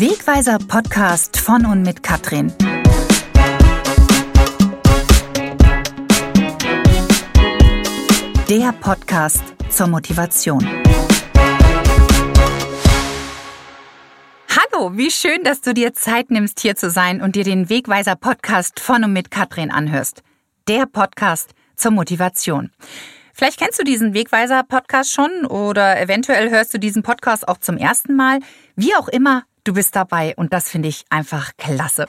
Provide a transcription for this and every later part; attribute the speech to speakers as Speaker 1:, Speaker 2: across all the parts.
Speaker 1: Wegweiser Podcast von und mit Katrin. Der Podcast zur Motivation. Hallo, wie schön, dass du dir Zeit nimmst, hier zu sein und dir den Wegweiser Podcast von und mit Katrin anhörst. Der Podcast zur Motivation. Vielleicht kennst du diesen Wegweiser-Podcast schon oder eventuell hörst du diesen Podcast auch zum ersten Mal. Wie auch immer, du bist dabei und das finde ich einfach klasse.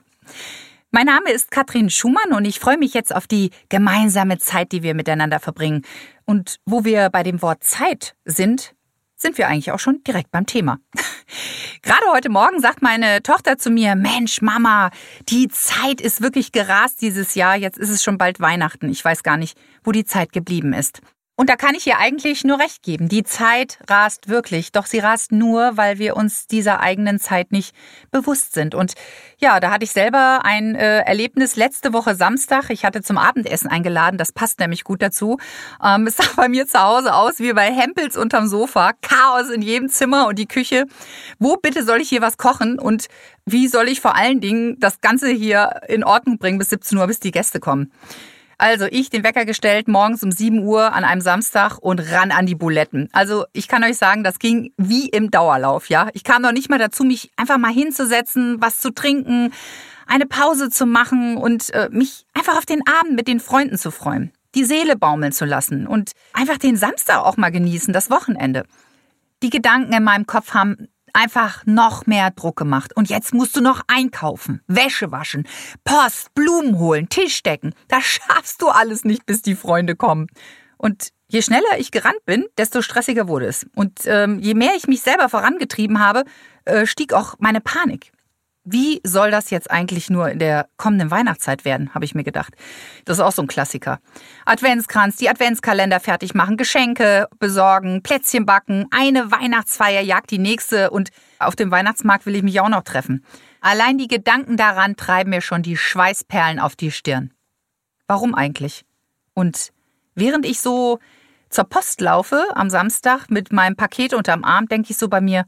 Speaker 1: Mein Name ist Katrin Schumann und ich freue mich jetzt auf die gemeinsame Zeit, die wir miteinander verbringen. Und wo wir bei dem Wort Zeit sind, sind wir eigentlich auch schon direkt beim Thema. Gerade heute Morgen sagt meine Tochter zu mir, Mensch, Mama, die Zeit ist wirklich gerast dieses Jahr. Jetzt ist es schon bald Weihnachten. Ich weiß gar nicht, wo die Zeit geblieben ist. Und da kann ich ihr eigentlich nur recht geben. Die Zeit rast wirklich, doch sie rast nur, weil wir uns dieser eigenen Zeit nicht bewusst sind. Und ja, da hatte ich selber ein äh, Erlebnis letzte Woche Samstag. Ich hatte zum Abendessen eingeladen, das passt nämlich gut dazu. Ähm, es sah bei mir zu Hause aus wie bei Hempels unterm Sofa. Chaos in jedem Zimmer und die Küche. Wo bitte soll ich hier was kochen? Und wie soll ich vor allen Dingen das Ganze hier in Ordnung bringen bis 17 Uhr, bis die Gäste kommen? Also ich den Wecker gestellt, morgens um 7 Uhr an einem Samstag und ran an die Buletten. Also ich kann euch sagen, das ging wie im Dauerlauf, ja. Ich kam noch nicht mal dazu, mich einfach mal hinzusetzen, was zu trinken, eine Pause zu machen und äh, mich einfach auf den Abend mit den Freunden zu freuen, die Seele baumeln zu lassen und einfach den Samstag auch mal genießen, das Wochenende. Die Gedanken in meinem Kopf haben einfach noch mehr Druck gemacht. Und jetzt musst du noch einkaufen, Wäsche waschen, Post, Blumen holen, Tisch decken. Das schaffst du alles nicht, bis die Freunde kommen. Und je schneller ich gerannt bin, desto stressiger wurde es. Und ähm, je mehr ich mich selber vorangetrieben habe, äh, stieg auch meine Panik. Wie soll das jetzt eigentlich nur in der kommenden Weihnachtszeit werden, habe ich mir gedacht. Das ist auch so ein Klassiker. Adventskranz, die Adventskalender fertig machen, Geschenke besorgen, Plätzchen backen, eine Weihnachtsfeier jagt die nächste und auf dem Weihnachtsmarkt will ich mich auch noch treffen. Allein die Gedanken daran treiben mir schon die Schweißperlen auf die Stirn. Warum eigentlich? Und während ich so zur Post laufe am Samstag mit meinem Paket unterm Arm, denke ich so bei mir,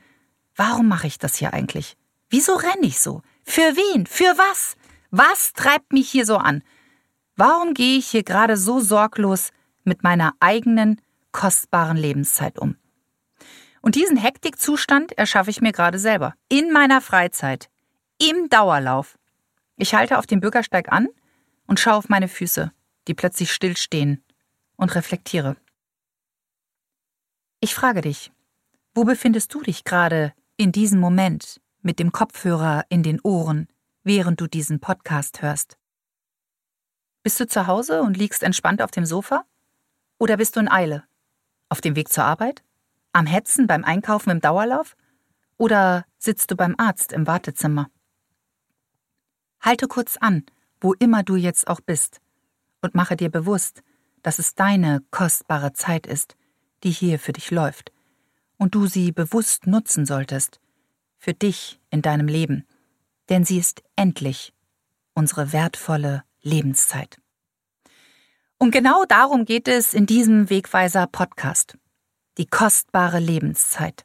Speaker 1: warum mache ich das hier eigentlich? Wieso renne ich so? Für wen? Für was? Was treibt mich hier so an? Warum gehe ich hier gerade so sorglos mit meiner eigenen, kostbaren Lebenszeit um? Und diesen Hektikzustand erschaffe ich mir gerade selber. In meiner Freizeit. Im Dauerlauf. Ich halte auf dem Bürgersteig an und schaue auf meine Füße, die plötzlich stillstehen, und reflektiere. Ich frage dich, wo befindest du dich gerade in diesem Moment, mit dem Kopfhörer in den Ohren, während du diesen Podcast hörst. Bist du zu Hause und liegst entspannt auf dem Sofa? Oder bist du in Eile? Auf dem Weg zur Arbeit? Am Hetzen beim Einkaufen im Dauerlauf? Oder sitzt du beim Arzt im Wartezimmer? Halte kurz an, wo immer du jetzt auch bist, und mache dir bewusst, dass es deine kostbare Zeit ist, die hier für dich läuft, und du sie bewusst nutzen solltest, für dich in deinem Leben, denn sie ist endlich unsere wertvolle Lebenszeit. Und genau darum geht es in diesem Wegweiser Podcast. Die kostbare Lebenszeit.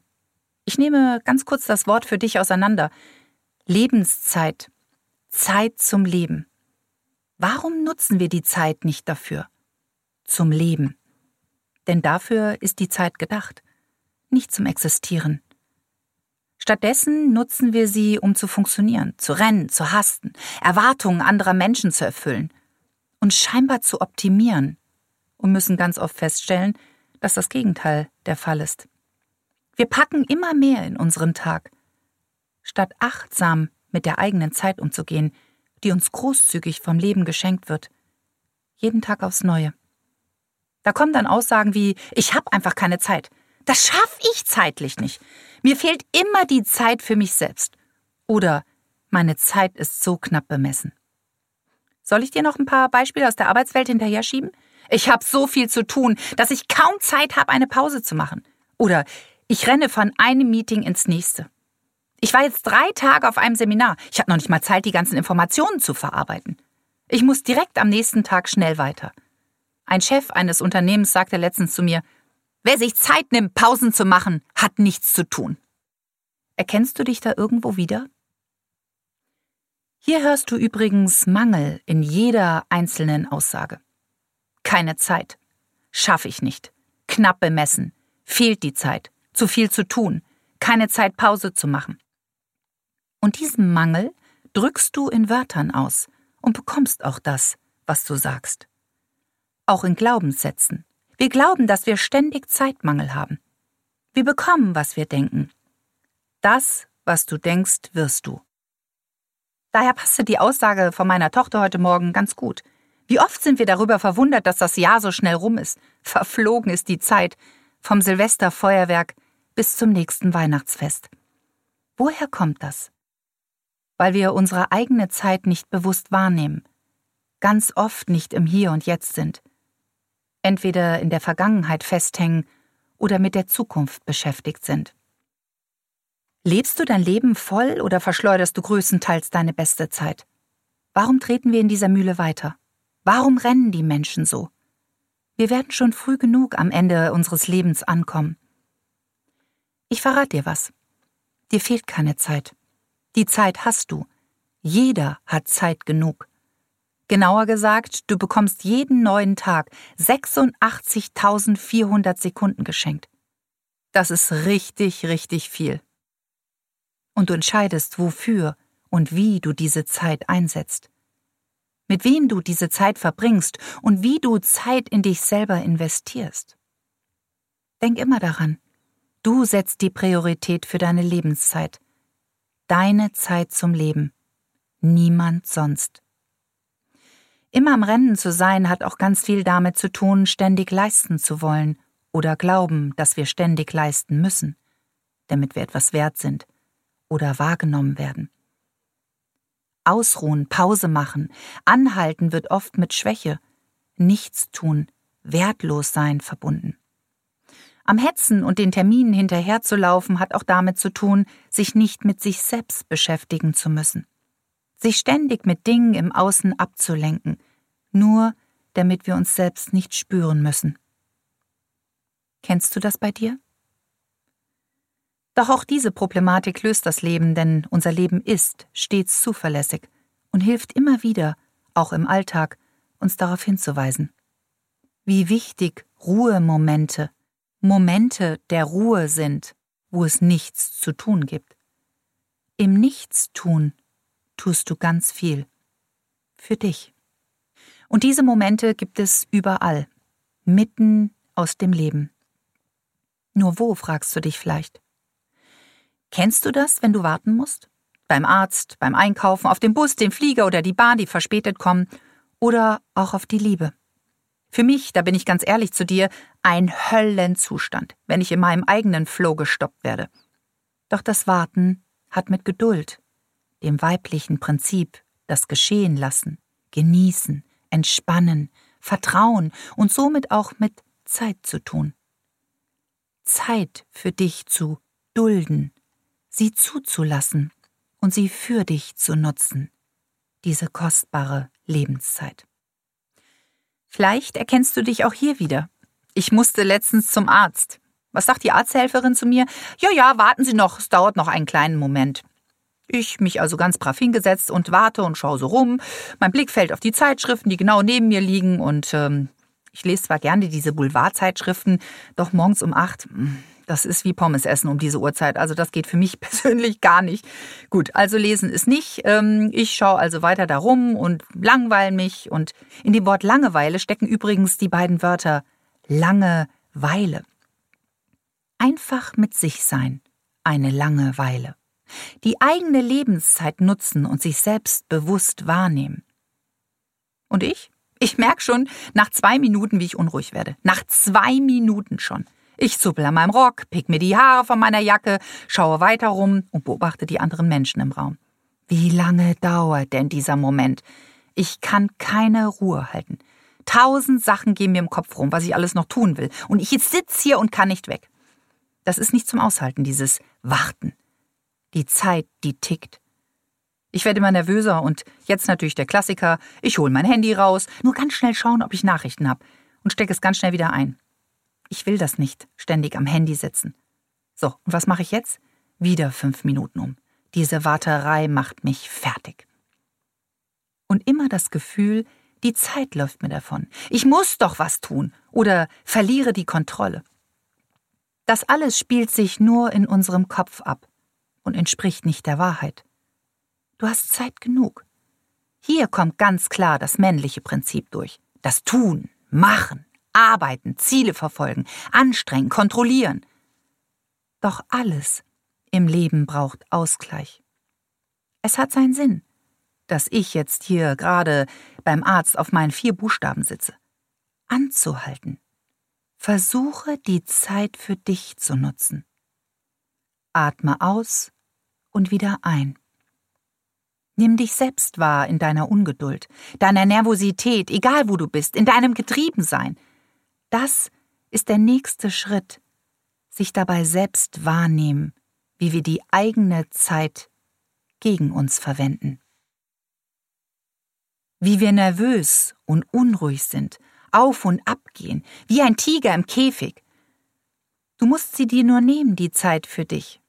Speaker 1: Ich nehme ganz kurz das Wort für dich auseinander. Lebenszeit. Zeit zum Leben. Warum nutzen wir die Zeit nicht dafür? Zum Leben. Denn dafür ist die Zeit gedacht, nicht zum Existieren. Stattdessen nutzen wir sie, um zu funktionieren, zu rennen, zu hasten, Erwartungen anderer Menschen zu erfüllen und scheinbar zu optimieren und müssen ganz oft feststellen, dass das Gegenteil der Fall ist. Wir packen immer mehr in unseren Tag, statt achtsam mit der eigenen Zeit umzugehen, die uns großzügig vom Leben geschenkt wird. Jeden Tag aufs Neue. Da kommen dann Aussagen wie Ich habe einfach keine Zeit. Das schaffe ich zeitlich nicht. Mir fehlt immer die Zeit für mich selbst. Oder meine Zeit ist so knapp bemessen. Soll ich dir noch ein paar Beispiele aus der Arbeitswelt hinterher schieben? Ich habe so viel zu tun, dass ich kaum Zeit habe, eine Pause zu machen. Oder ich renne von einem Meeting ins nächste. Ich war jetzt drei Tage auf einem Seminar. Ich habe noch nicht mal Zeit, die ganzen Informationen zu verarbeiten. Ich muss direkt am nächsten Tag schnell weiter. Ein Chef eines Unternehmens sagte letztens zu mir, Wer sich Zeit nimmt, Pausen zu machen, hat nichts zu tun. Erkennst du dich da irgendwo wieder? Hier hörst du übrigens Mangel in jeder einzelnen Aussage. Keine Zeit. Schaffe ich nicht. Knapp bemessen. Fehlt die Zeit. Zu viel zu tun. Keine Zeit, Pause zu machen. Und diesen Mangel drückst du in Wörtern aus und bekommst auch das, was du sagst. Auch in Glaubenssätzen. Wir glauben, dass wir ständig Zeitmangel haben. Wir bekommen, was wir denken. Das, was du denkst, wirst du. Daher passte die Aussage von meiner Tochter heute Morgen ganz gut. Wie oft sind wir darüber verwundert, dass das Jahr so schnell rum ist. Verflogen ist die Zeit, vom Silvesterfeuerwerk bis zum nächsten Weihnachtsfest. Woher kommt das? Weil wir unsere eigene Zeit nicht bewusst wahrnehmen, ganz oft nicht im Hier und Jetzt sind, entweder in der Vergangenheit festhängen oder mit der Zukunft beschäftigt sind. Lebst du dein Leben voll oder verschleuderst du größtenteils deine beste Zeit? Warum treten wir in dieser Mühle weiter? Warum rennen die Menschen so? Wir werden schon früh genug am Ende unseres Lebens ankommen. Ich verrate dir was. Dir fehlt keine Zeit. Die Zeit hast du. Jeder hat Zeit genug. Genauer gesagt, du bekommst jeden neuen Tag 86.400 Sekunden geschenkt. Das ist richtig, richtig viel. Und du entscheidest, wofür und wie du diese Zeit einsetzt. Mit wem du diese Zeit verbringst und wie du Zeit in dich selber investierst. Denk immer daran, du setzt die Priorität für deine Lebenszeit. Deine Zeit zum Leben. Niemand sonst. Immer am Rennen zu sein hat auch ganz viel damit zu tun, ständig leisten zu wollen oder glauben, dass wir ständig leisten müssen, damit wir etwas wert sind oder wahrgenommen werden. Ausruhen, Pause machen, anhalten wird oft mit Schwäche, nichts tun, wertlos sein verbunden. Am Hetzen und den Terminen hinterherzulaufen hat auch damit zu tun, sich nicht mit sich selbst beschäftigen zu müssen sich ständig mit Dingen im Außen abzulenken, nur damit wir uns selbst nicht spüren müssen. Kennst du das bei dir? Doch auch diese Problematik löst das Leben, denn unser Leben ist stets zuverlässig und hilft immer wieder, auch im Alltag, uns darauf hinzuweisen. Wie wichtig Ruhemomente, Momente der Ruhe sind, wo es nichts zu tun gibt. Im Nichtstun tust du ganz viel. Für dich. Und diese Momente gibt es überall, mitten aus dem Leben. Nur wo, fragst du dich vielleicht. Kennst du das, wenn du warten musst? Beim Arzt, beim Einkaufen, auf dem Bus, dem Flieger oder die Bahn, die verspätet kommen, oder auch auf die Liebe. Für mich, da bin ich ganz ehrlich zu dir, ein Höllenzustand, wenn ich in meinem eigenen Flow gestoppt werde. Doch das Warten hat mit Geduld, dem weiblichen Prinzip, das Geschehen lassen, genießen, entspannen, vertrauen und somit auch mit Zeit zu tun. Zeit für dich zu dulden, sie zuzulassen und sie für dich zu nutzen, diese kostbare Lebenszeit. Vielleicht erkennst du dich auch hier wieder. Ich musste letztens zum Arzt. Was sagt die Arzthelferin zu mir? Ja, ja, warten Sie noch, es dauert noch einen kleinen Moment. Ich mich also ganz brav hingesetzt und warte und schaue so rum. Mein Blick fällt auf die Zeitschriften, die genau neben mir liegen und ähm, ich lese zwar gerne diese Boulevardzeitschriften, doch morgens um acht, hm, das ist wie Pommes essen um diese Uhrzeit. Also das geht für mich persönlich gar nicht. Gut, also lesen ist nicht. Ähm, ich schaue also weiter darum und langweile mich. Und in dem Wort Langeweile stecken übrigens die beiden Wörter Langeweile. Einfach mit sich sein. Eine lange Weile die eigene Lebenszeit nutzen und sich selbst bewusst wahrnehmen. Und ich? Ich merke schon nach zwei Minuten, wie ich unruhig werde. Nach zwei Minuten schon. Ich zuppel an meinem Rock, pick mir die Haare von meiner Jacke, schaue weiter rum und beobachte die anderen Menschen im Raum. Wie lange dauert denn dieser Moment? Ich kann keine Ruhe halten. Tausend Sachen gehen mir im Kopf rum, was ich alles noch tun will. Und ich sitze hier und kann nicht weg. Das ist nicht zum Aushalten, dieses Warten. Die Zeit, die tickt. Ich werde immer nervöser und jetzt natürlich der Klassiker. Ich hole mein Handy raus, nur ganz schnell schauen, ob ich Nachrichten habe und stecke es ganz schnell wieder ein. Ich will das nicht, ständig am Handy sitzen. So, und was mache ich jetzt? Wieder fünf Minuten um. Diese Warterei macht mich fertig. Und immer das Gefühl, die Zeit läuft mir davon. Ich muss doch was tun oder verliere die Kontrolle. Das alles spielt sich nur in unserem Kopf ab und entspricht nicht der Wahrheit. Du hast Zeit genug. Hier kommt ganz klar das männliche Prinzip durch. Das Tun, Machen, Arbeiten, Ziele verfolgen, anstrengen, kontrollieren. Doch alles im Leben braucht Ausgleich. Es hat seinen Sinn, dass ich jetzt hier gerade beim Arzt auf meinen vier Buchstaben sitze. Anzuhalten. Versuche die Zeit für dich zu nutzen. Atme aus und wieder ein. Nimm dich selbst wahr in deiner Ungeduld, deiner Nervosität, egal wo du bist, in deinem Getriebensein. Das ist der nächste Schritt, sich dabei selbst wahrnehmen, wie wir die eigene Zeit gegen uns verwenden. Wie wir nervös und unruhig sind, auf und ab gehen, wie ein Tiger im Käfig. Du musst sie dir nur nehmen, die Zeit für dich.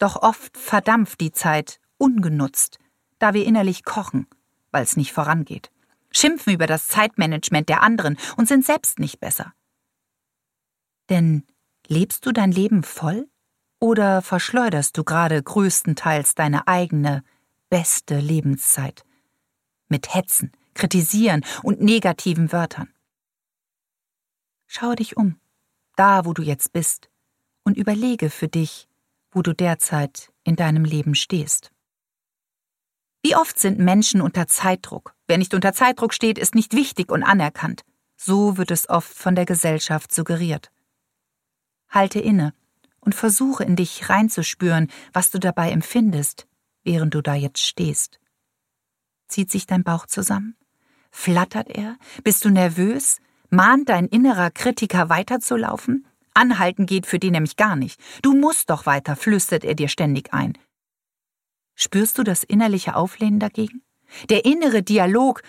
Speaker 1: Doch oft verdampft die Zeit ungenutzt, da wir innerlich kochen, weil es nicht vorangeht, schimpfen über das Zeitmanagement der anderen und sind selbst nicht besser. Denn lebst du dein Leben voll oder verschleuderst du gerade größtenteils deine eigene, beste Lebenszeit? Mit Hetzen, Kritisieren und negativen Wörtern. Schau dich um, da wo du jetzt bist, und überlege für dich, wo du derzeit in deinem Leben stehst. Wie oft sind Menschen unter Zeitdruck? Wer nicht unter Zeitdruck steht, ist nicht wichtig und anerkannt. So wird es oft von der Gesellschaft suggeriert. Halte inne und versuche in dich reinzuspüren, was du dabei empfindest, während du da jetzt stehst. Zieht sich dein Bauch zusammen? Flattert er? Bist du nervös? Mahnt dein innerer Kritiker weiterzulaufen? Anhalten geht für den nämlich gar nicht. Du musst doch weiter, flüstert er dir ständig ein. Spürst du das innerliche Auflehnen dagegen? Der innere Dialog,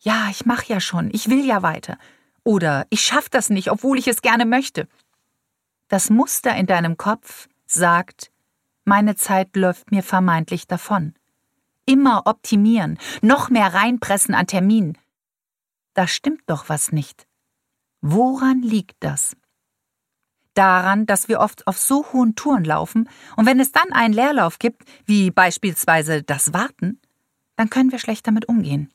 Speaker 1: ja, ich mach ja schon, ich will ja weiter. Oder ich schaff das nicht, obwohl ich es gerne möchte. Das Muster in deinem Kopf sagt, meine Zeit läuft mir vermeintlich davon. Immer optimieren, noch mehr reinpressen an Terminen. Da stimmt doch was nicht. Woran liegt das? Daran, dass wir oft auf so hohen Touren laufen, und wenn es dann einen Leerlauf gibt, wie beispielsweise das Warten, dann können wir schlecht damit umgehen.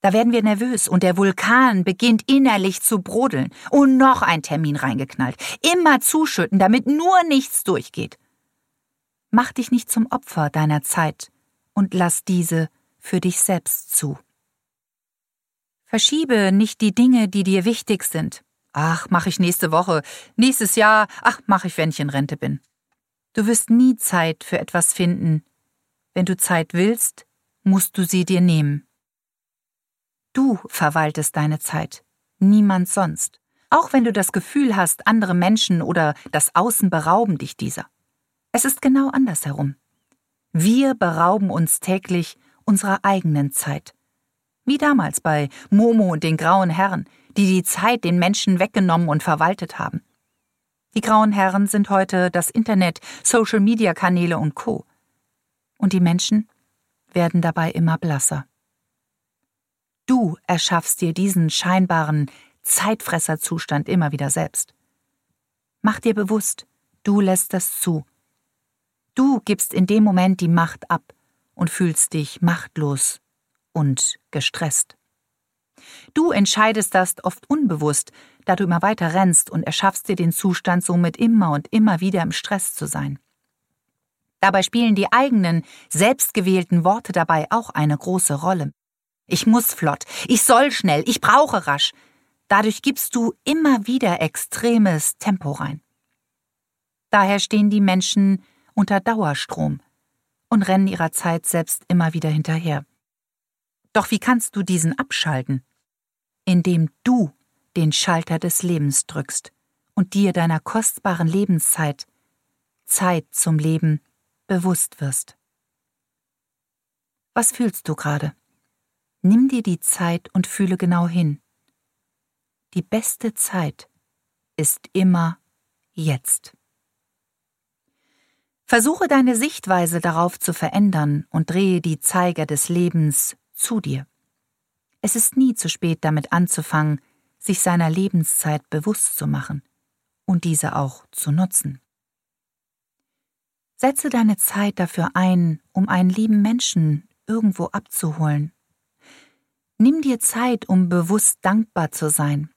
Speaker 1: Da werden wir nervös und der Vulkan beginnt innerlich zu brodeln und noch ein Termin reingeknallt. Immer zuschütten, damit nur nichts durchgeht. Mach dich nicht zum Opfer deiner Zeit und lass diese für dich selbst zu. Verschiebe nicht die Dinge, die dir wichtig sind, Ach, mache ich nächste Woche, nächstes Jahr, ach, mache ich, wenn ich in Rente bin. Du wirst nie Zeit für etwas finden. Wenn du Zeit willst, musst du sie dir nehmen. Du verwaltest deine Zeit, niemand sonst. Auch wenn du das Gefühl hast, andere Menschen oder das Außen berauben dich dieser. Es ist genau andersherum. Wir berauben uns täglich unserer eigenen Zeit. Wie damals bei Momo und den grauen Herren, die die Zeit den Menschen weggenommen und verwaltet haben. Die grauen Herren sind heute das Internet, Social-Media-Kanäle und Co. Und die Menschen werden dabei immer blasser. Du erschaffst dir diesen scheinbaren Zeitfresserzustand immer wieder selbst. Mach dir bewusst, du lässt das zu. Du gibst in dem Moment die Macht ab und fühlst dich machtlos und gestresst. Du entscheidest das oft unbewusst, da du immer weiter rennst und erschaffst dir den Zustand, somit immer und immer wieder im Stress zu sein. Dabei spielen die eigenen, selbstgewählten Worte dabei auch eine große Rolle. Ich muss flott, ich soll schnell, ich brauche rasch. Dadurch gibst du immer wieder extremes Tempo rein. Daher stehen die Menschen unter Dauerstrom und rennen ihrer Zeit selbst immer wieder hinterher. Doch wie kannst du diesen abschalten? Indem du den Schalter des Lebens drückst und dir deiner kostbaren Lebenszeit, Zeit zum Leben, bewusst wirst. Was fühlst du gerade? Nimm dir die Zeit und fühle genau hin. Die beste Zeit ist immer jetzt. Versuche deine Sichtweise darauf zu verändern und drehe die Zeiger des Lebens zu dir. Es ist nie zu spät damit anzufangen, sich seiner Lebenszeit bewusst zu machen und diese auch zu nutzen. Setze deine Zeit dafür ein, um einen lieben Menschen irgendwo abzuholen. Nimm dir Zeit, um bewusst dankbar zu sein.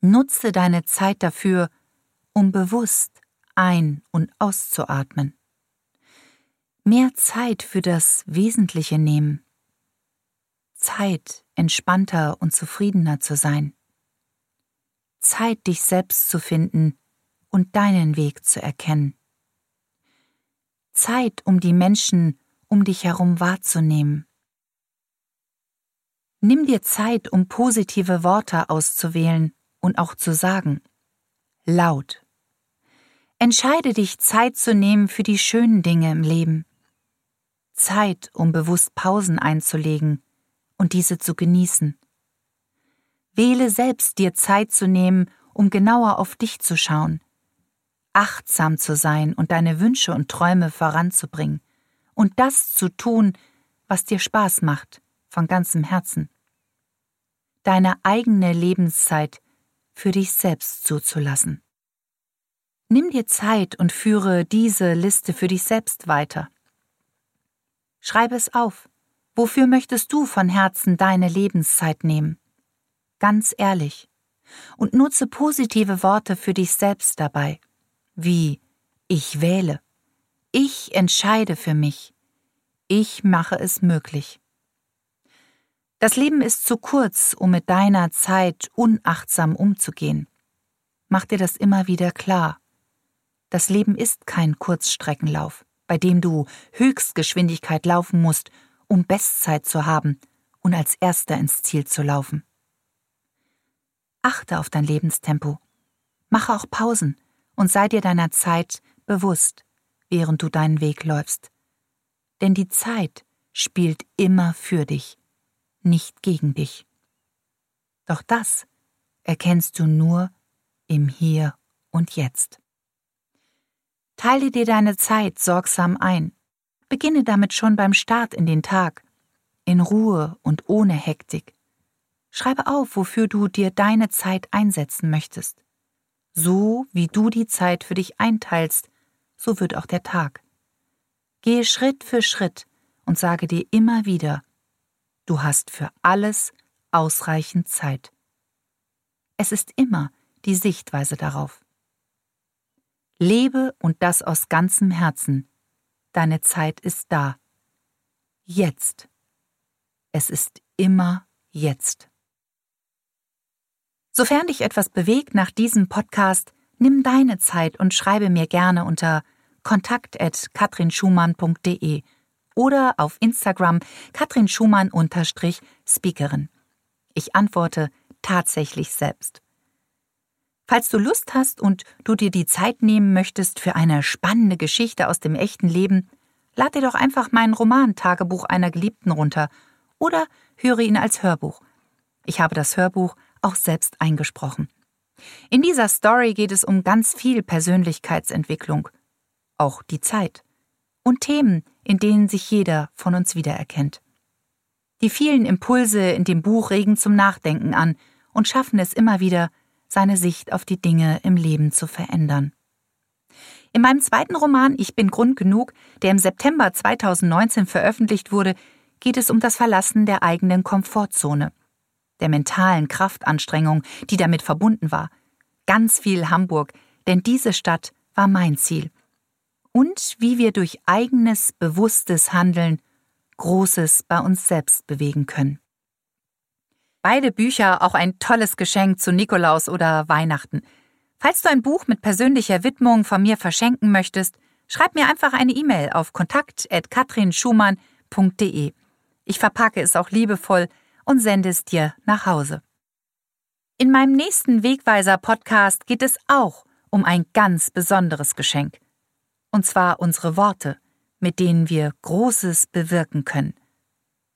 Speaker 1: Nutze deine Zeit dafür, um bewusst ein- und auszuatmen. Mehr Zeit für das Wesentliche nehmen. Zeit, entspannter und zufriedener zu sein. Zeit, dich selbst zu finden und deinen Weg zu erkennen. Zeit, um die Menschen um dich herum wahrzunehmen. Nimm dir Zeit, um positive Worte auszuwählen und auch zu sagen. Laut. Entscheide dich, Zeit zu nehmen für die schönen Dinge im Leben. Zeit, um bewusst Pausen einzulegen und diese zu genießen. Wähle selbst dir Zeit zu nehmen, um genauer auf dich zu schauen, achtsam zu sein und deine Wünsche und Träume voranzubringen und das zu tun, was dir Spaß macht, von ganzem Herzen. Deine eigene Lebenszeit für dich selbst zuzulassen. Nimm dir Zeit und führe diese Liste für dich selbst weiter. Schreibe es auf. Wofür möchtest du von Herzen deine Lebenszeit nehmen? Ganz ehrlich. Und nutze positive Worte für dich selbst dabei, wie ich wähle, ich entscheide für mich, ich mache es möglich. Das Leben ist zu kurz, um mit deiner Zeit unachtsam umzugehen. Mach dir das immer wieder klar. Das Leben ist kein Kurzstreckenlauf, bei dem du Höchstgeschwindigkeit laufen musst, um Bestzeit zu haben und als Erster ins Ziel zu laufen. Achte auf dein Lebenstempo. Mache auch Pausen und sei dir deiner Zeit bewusst, während du deinen Weg läufst. Denn die Zeit spielt immer für dich nicht gegen dich. Doch das erkennst du nur im Hier und Jetzt. Teile dir deine Zeit sorgsam ein. Beginne damit schon beim Start in den Tag, in Ruhe und ohne Hektik. Schreibe auf, wofür du dir deine Zeit einsetzen möchtest. So wie du die Zeit für dich einteilst, so wird auch der Tag. Gehe Schritt für Schritt und sage dir immer wieder, Du hast für alles ausreichend Zeit. Es ist immer die Sichtweise darauf. Lebe und das aus ganzem Herzen. Deine Zeit ist da. Jetzt. Es ist immer jetzt. Sofern dich etwas bewegt nach diesem Podcast, nimm deine Zeit und schreibe mir gerne unter kontakt@katrinschumann.de oder auf Instagram Katrin Schumann-Speakerin. Ich antworte tatsächlich selbst. Falls du Lust hast und du dir die Zeit nehmen möchtest für eine spannende Geschichte aus dem echten Leben, lad dir doch einfach meinen Roman Tagebuch einer Geliebten runter oder höre ihn als Hörbuch. Ich habe das Hörbuch auch selbst eingesprochen. In dieser Story geht es um ganz viel Persönlichkeitsentwicklung, auch die Zeit und Themen, in denen sich jeder von uns wiedererkennt. Die vielen Impulse in dem Buch regen zum Nachdenken an und schaffen es immer wieder, seine Sicht auf die Dinge im Leben zu verändern. In meinem zweiten Roman Ich bin Grund genug, der im September 2019 veröffentlicht wurde, geht es um das Verlassen der eigenen Komfortzone, der mentalen Kraftanstrengung, die damit verbunden war. Ganz viel Hamburg, denn diese Stadt war mein Ziel und wie wir durch eigenes, bewusstes Handeln Großes bei uns selbst bewegen können. Beide Bücher auch ein tolles Geschenk zu Nikolaus oder Weihnachten. Falls du ein Buch mit persönlicher Widmung von mir verschenken möchtest, schreib mir einfach eine E-Mail auf kontakt.katrinschumann.de. Ich verpacke es auch liebevoll und sende es dir nach Hause. In meinem nächsten Wegweiser-Podcast geht es auch um ein ganz besonderes Geschenk und zwar unsere Worte, mit denen wir Großes bewirken können.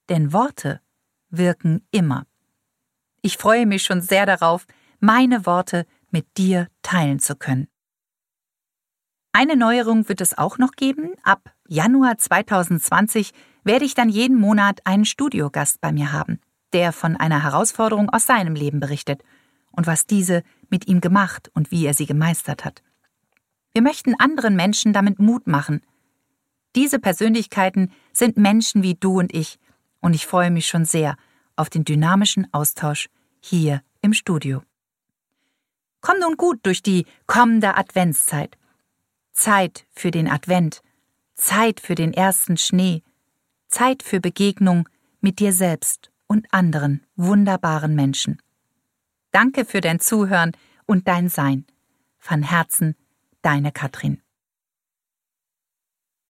Speaker 1: Denn Worte wirken immer. Ich freue mich schon sehr darauf, meine Worte mit dir teilen zu können. Eine Neuerung wird es auch noch geben. Ab Januar 2020 werde ich dann jeden Monat einen Studiogast bei mir haben, der von einer Herausforderung aus seinem Leben berichtet und was diese mit ihm gemacht und wie er sie gemeistert hat. Wir möchten anderen Menschen damit Mut machen. Diese Persönlichkeiten sind Menschen wie du und ich, und ich freue mich schon sehr auf den dynamischen Austausch hier im Studio. Komm nun gut durch die kommende Adventszeit. Zeit für den Advent, Zeit für den ersten Schnee, Zeit für Begegnung mit dir selbst und anderen wunderbaren Menschen. Danke für dein Zuhören und dein Sein. Von Herzen, deine Katrin.